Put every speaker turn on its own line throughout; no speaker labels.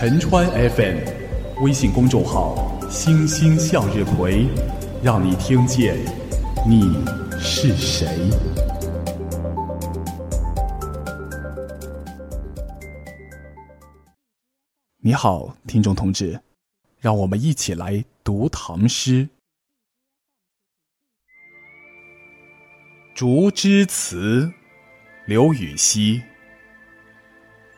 陈川 FM，微信公众号“星星向日葵”，让你听见你是谁。你好，听众同志，让我们一起来读唐诗《竹枝词》，刘禹锡。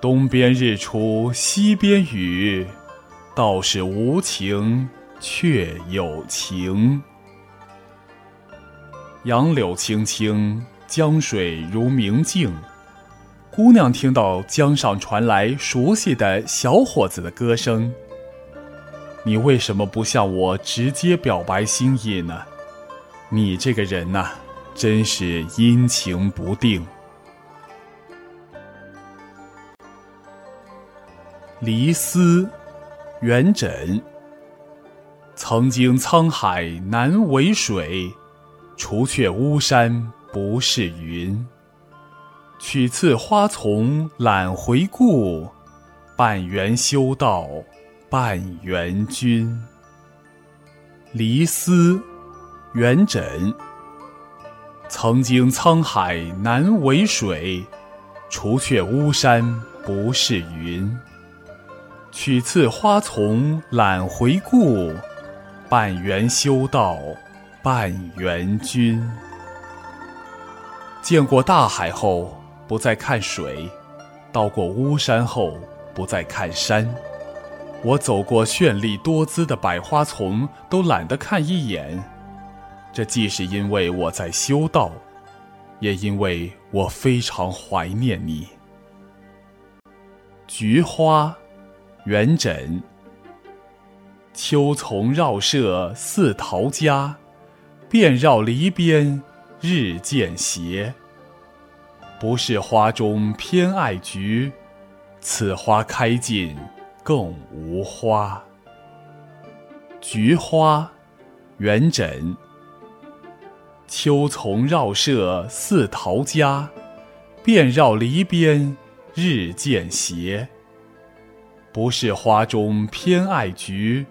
东边日出西边雨，道是无晴却有情。杨柳青青，江水如明镜。姑娘听到江上传来熟悉的小伙子的歌声，你为什么不向我直接表白心意呢？你这个人呐，真是阴晴不定。离思，元稹。曾经沧海难为水，除却巫山不是云。取次花丛懒回顾，半缘修道半缘君。离思，元稹。曾经沧海难为水，除却巫山不是云。取次花丛懒回顾，半缘修道半缘君。见过大海后，不再看水；到过巫山后，不再看山。我走过绚丽多姿的百花丛，都懒得看一眼。这既是因为我在修道，也因为我非常怀念你。菊花。元稹。秋丛绕舍似陶家，遍绕篱边日渐斜。不是花中偏爱菊，此花开尽更无花。菊花，元稹。秋丛绕舍似陶家，遍绕篱边日渐斜。不是花中偏爱菊，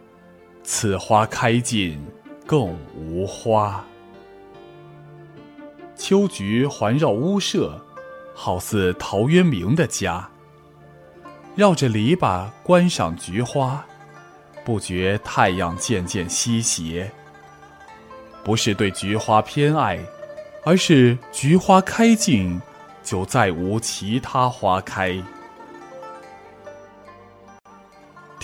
此花开尽更无花。秋菊环绕屋舍，好似陶渊明的家。绕着篱笆观赏菊花，不觉太阳渐渐西斜。不是对菊花偏爱，而是菊花开尽，就再无其他花开。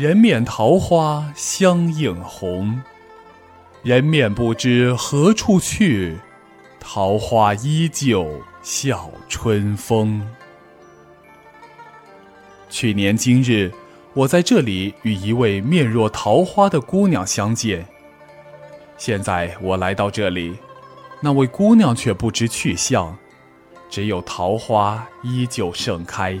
人面桃花相映红，人面不知何处去，桃花依旧笑春风。去年今日，我在这里与一位面若桃花的姑娘相见。现在我来到这里，那位姑娘却不知去向，只有桃花依旧盛开。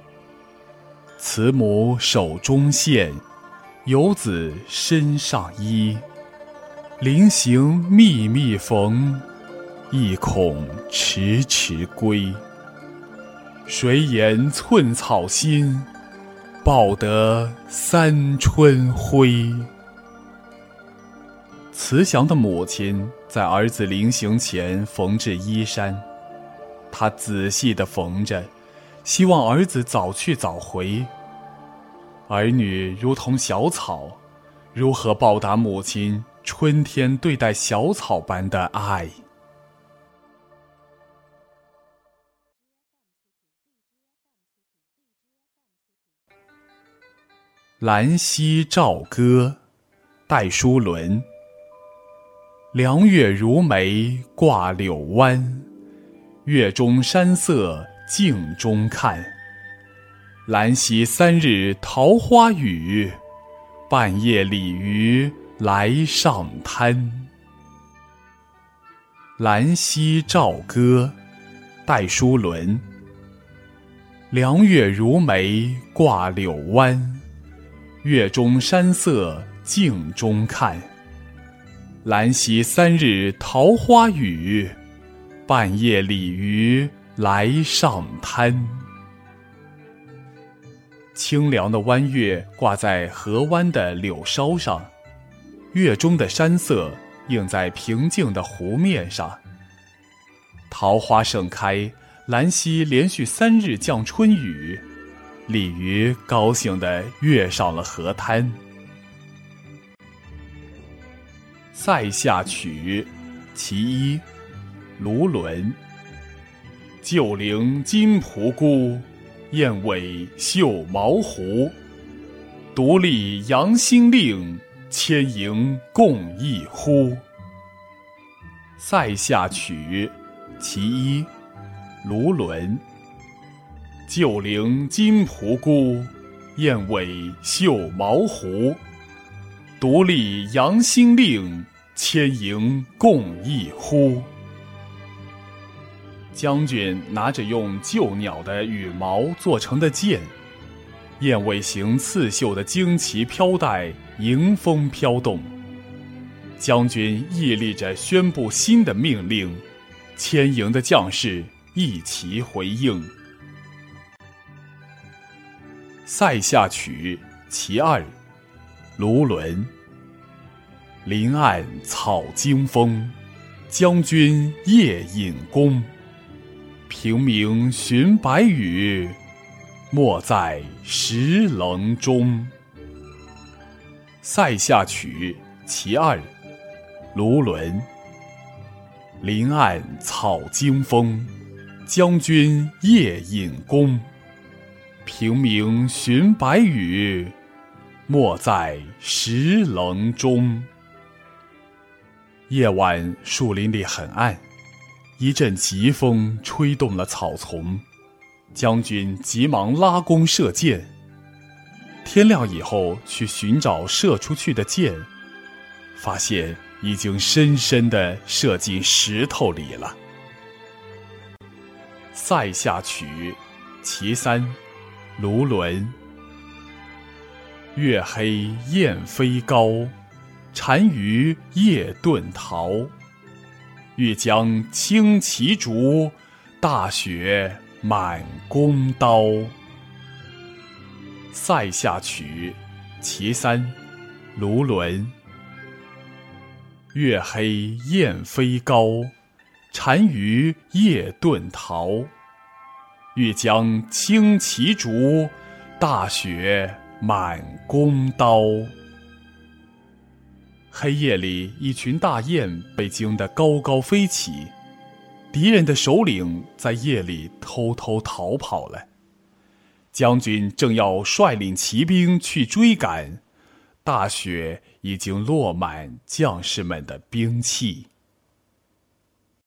慈母手中线，游子身上衣。临行密密缝，意恐迟迟归。谁言寸草心，报得三春晖。慈祥的母亲在儿子临行前缝制衣衫，她仔细地缝着，希望儿子早去早回。儿女如同小草，如何报答母亲春天对待小草般的爱？《兰溪棹歌》戴叔伦。凉月如眉挂柳湾，月中山色镜中看。兰溪三日桃花雨，半夜鲤鱼来上滩。《兰溪棹歌》戴叔伦。凉月如眉挂柳湾。月中山色镜中看，兰溪三日桃花雨，半夜鲤鱼来上滩。清凉的弯月挂在河湾的柳梢上，月中的山色映在平静的湖面上。桃花盛开，兰溪连续三日降春雨。鲤鱼高兴地跃上了河滩。《塞下曲·其一》卢纶。旧陵金蒲姑，燕尾绣毛狐。独立扬新令，千营共一呼。《塞下曲·其一》卢纶。旧陵金蒲姑，燕尾绣毛狐。独立扬新令，千营共一呼。将军拿着用旧鸟的羽毛做成的剑，燕尾形刺绣的旌旗飘带迎风飘动。将军屹立着宣布新的命令，千营的将士一齐回应。《塞下曲·其二》卢纶。林暗草惊风，将军夜引弓。平明寻白羽，没在石棱中。《塞下曲·其二》卢纶。林暗草惊风，将军夜引弓。平明寻白羽，没在石棱中。夜晚，树林里很暗，一阵疾风吹动了草丛，将军急忙拉弓射箭。天亮以后，去寻找射出去的箭，发现已经深深的射进石头里了。《塞下曲·其三》卢纶。月黑雁飞高，单于夜遁逃。欲将轻骑逐，大雪满弓刀。《塞下曲·其三》卢纶。月黑雁飞高，单于夜遁逃。欲将轻骑逐，大雪满弓刀。黑夜里，一群大雁被惊得高高飞起，敌人的首领在夜里偷偷逃跑了。将军正要率领骑兵去追赶，大雪已经落满将士们的兵器。